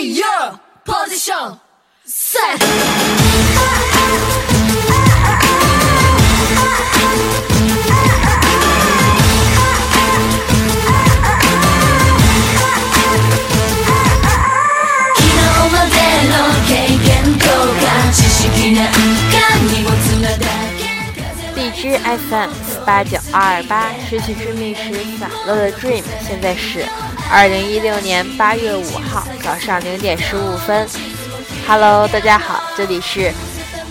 Ready your position set 昨日までの経験とか知識なんか荷物なだけ荔枝 FM 四八九二二八，失去之觅时散落的 Dream，现在是 二零一六年八月五号早上零点十五分。Hello，大家好，这里是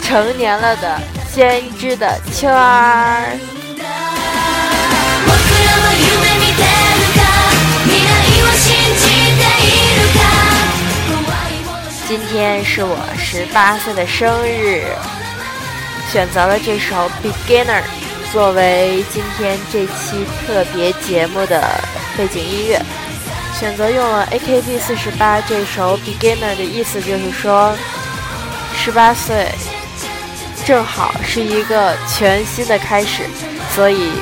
成年了的先知的秋儿。僕らは夢見てるか未来を信じているか怖いもの今天是我十八岁的生日，选择了这首《Beginner》作为今天这期特别节目的背景音乐。 选择用了 AKB 四十八这首《Beginner》的意思就是说，十八岁正好是一个全新的开始，所以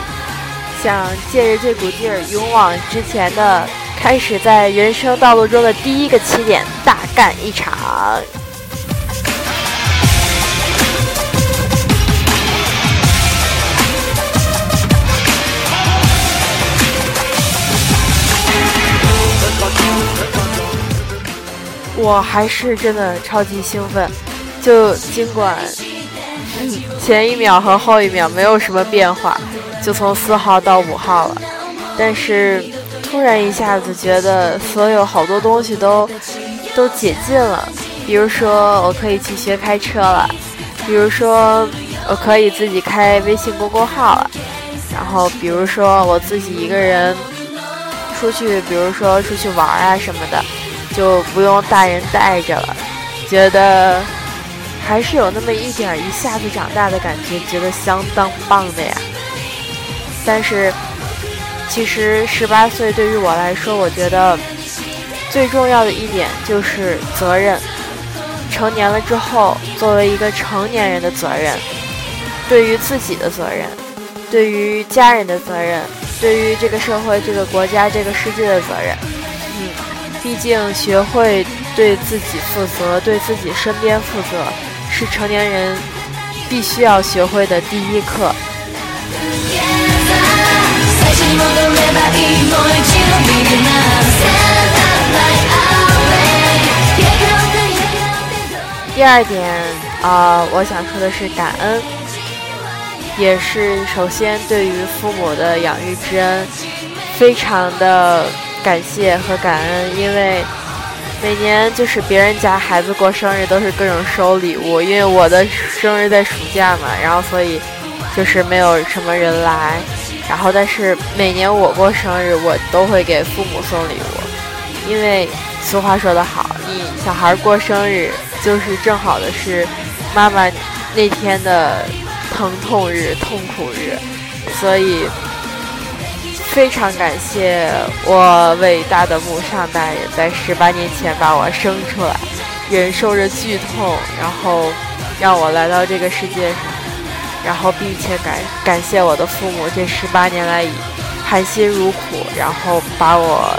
想借着这股劲儿，勇往直前的开始在人生道路中的第一个起点，大干一场。我还是真的超级兴奋，就尽管前一秒和后一秒没有什么变化，就从四号到五号了，但是突然一下子觉得所有好多东西都都解禁了，比如说我可以去学开车了，比如说我可以自己开微信公众号了，然后比如说我自己一个人出去，比如说出去玩啊什么的，就不用大人带着了，觉得还是有那么一点儿一下子长大的感觉，觉得相当棒的呀。但是其实十八岁对于我来说，我觉得最重要的一点就是责任。成年了之后，作为一个成年人的责任，对于自己的责任，对于家人的责任，对于这个社会、这个国家、这个世界的责任。嗯，毕竟学会对自己負责，对自己身边负责，是成年人必须要学会的第一课。最初に戻ればいいもう一度 Beginner Stand up like always 笑顔で笑顔で第二点，啊、我想说的是感恩，也是首先对于父母的养育之恩，非常的 感谢和感恩，因为每年就是别人家孩子过生日都是各种收礼物，因为我的生日在暑假嘛，然后所以就是没有什么人来，然后但是每年我过生日，我都会给父母送礼物，因为俗话说得好，你小孩过生日就是正好的是妈妈那天的疼痛日、痛苦日，所以非常感谢我伟大的母上大人在十八年前把我生出来，忍受着剧痛，然后让我来到这个世界上，然后并且感感谢我的父母这十八年来以含辛茹苦，然后把我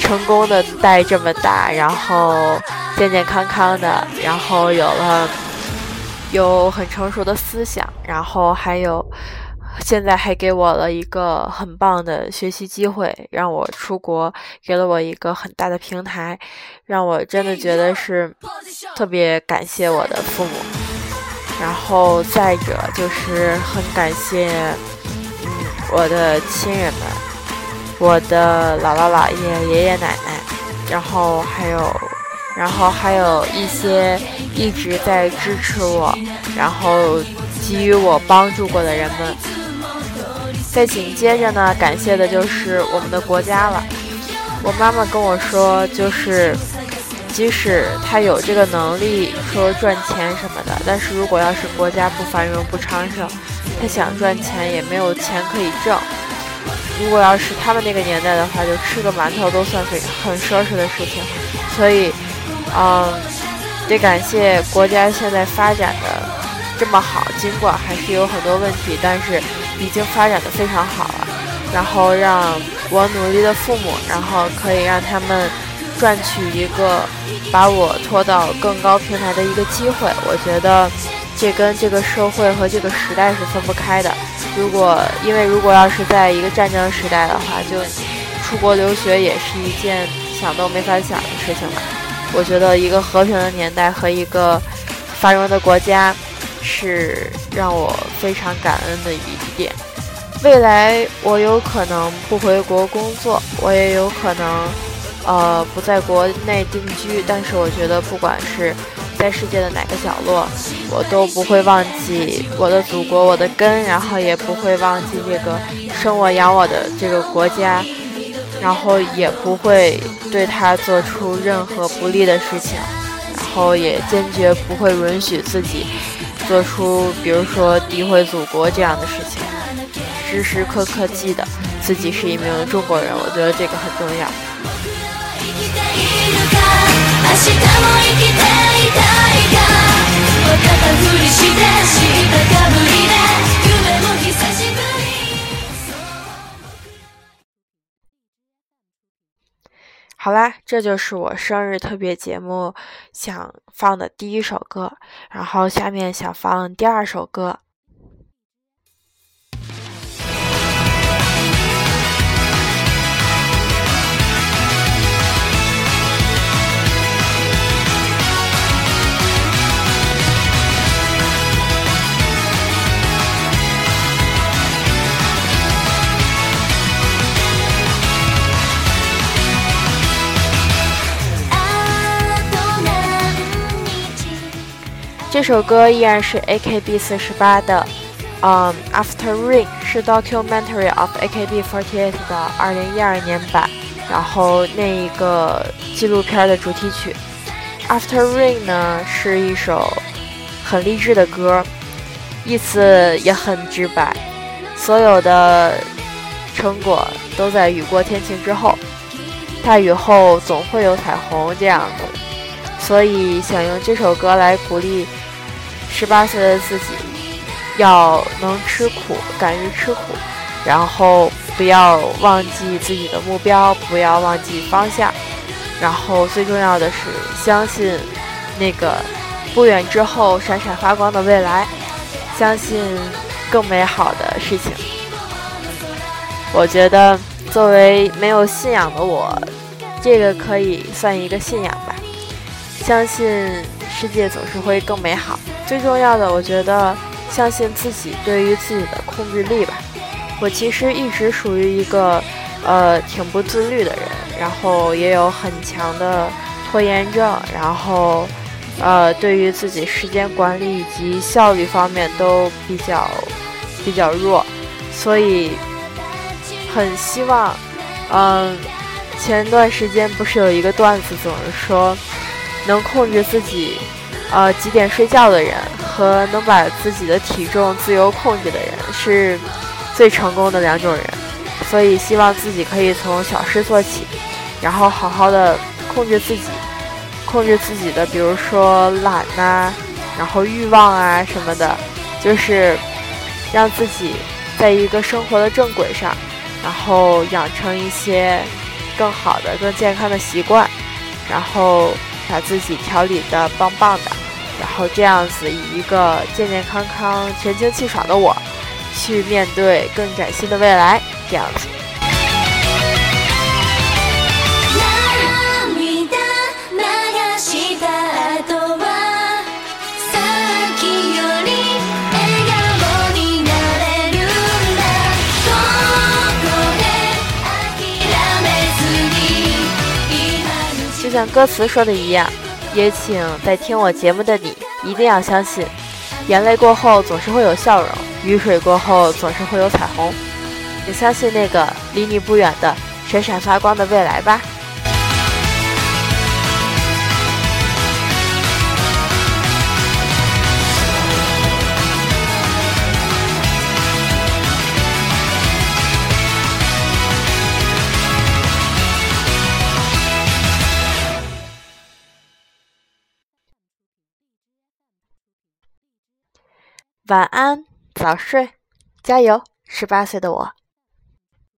成功的带这么大，然后健健康康的，然后有了有很成熟的思想，然后还有现在还给我了一个很棒的学习机会，让我出国，给了我一个很大的平台，让我真的觉得是特别感谢我的父母。然后再者就是很感谢，嗯，我的亲人们，我的姥姥姥爷、爷爷奶奶，然后还有，然后还有一些一直在支持我，然后给予我帮助过的人们。再紧接着呢，感谢的就是我们的国家了。我妈妈跟我说，就是即使他有这个能力说赚钱什么的，但是如果要是国家不繁荣不昌盛，他想赚钱也没有钱可以挣。如果要是他们那个年代的话，就吃个馒头都算是很奢侈的事情。所以，嗯，得感谢国家现在发展的这么好，尽管还是有很多问题，但是已经发展的非常好了。然后让我努力的父母，然后可以让他们赚取一个把我拖到更高平台的一个机会。我觉得这跟这个社会和这个时代是分不开的。如果因为如果要是在一个战争时代的话，就出国留学也是一件想都没法想的事情吧。我觉得一个和平的年代和一个繁荣的国家是让我非常感恩的一点。未来我有可能不回国工作，我也有可能呃不在国内定居，但是我觉得不管是在世界的哪个角落，我都不会忘记我的祖国、我的根，然后也不会忘记这个生我养我的这个国家。然后也不会对他做出任何不利的事情，然后也坚决不会允许自己做出，比如说诋毁祖国这样的事情。时时刻刻记得自己是一名中国人，我觉得这个很重要。好啦，这就是我生日特别节目想放的第一首歌，然后下面想放第二首歌。这首歌依然是 AKB 四十八的，嗯，After Rain 是 Documentary of AKB48 的二零一二年版，然后那一个纪录片的主题曲。After Rain 呢是一首很励志的歌，意思也很直白，所有的成果都在雨过天晴之后，大雨后总会有彩虹这样的，所以想用这首歌来鼓励。十八岁的自己要能吃苦，敢于吃苦，然后不要忘记自己的目标，不要忘记方向，然后最重要的是相信那个不远之后闪闪发光的未来，相信更美好的事情。我觉得作为没有信仰的我，这个可以算一个信仰吧，相信世界总是会更美好。最重要的，我觉得相信自己对于自己的控制力吧。我其实一直属于一个呃挺不自律的人，然后也有很强的拖延症，然后呃对于自己时间管理以及效率方面都比较比较弱，所以很希望，嗯，前段时间不是有一个段子总是说能控制自己。呃，几点睡觉的人和能把自己的体重自由控制的人是最成功的两种人，所以希望自己可以从小事做起，然后好好的控制自己，控制自己的，比如说懒呐，然后欲望啊什么的，就是让自己在一个生活的正轨上，然后养成一些更好的、更健康的习惯，然后。把自己调理的棒棒的，然后这样子以一个健健康康、神清气爽的我，去面对更崭新的未来，这样子。像歌词说的一样，也请在听我节目的你一定要相信，眼泪过后总是会有笑容，雨水过后总是会有彩虹。也相信那个离你不远的闪闪发光的未来吧。晚安，早睡，加油！十八岁的我。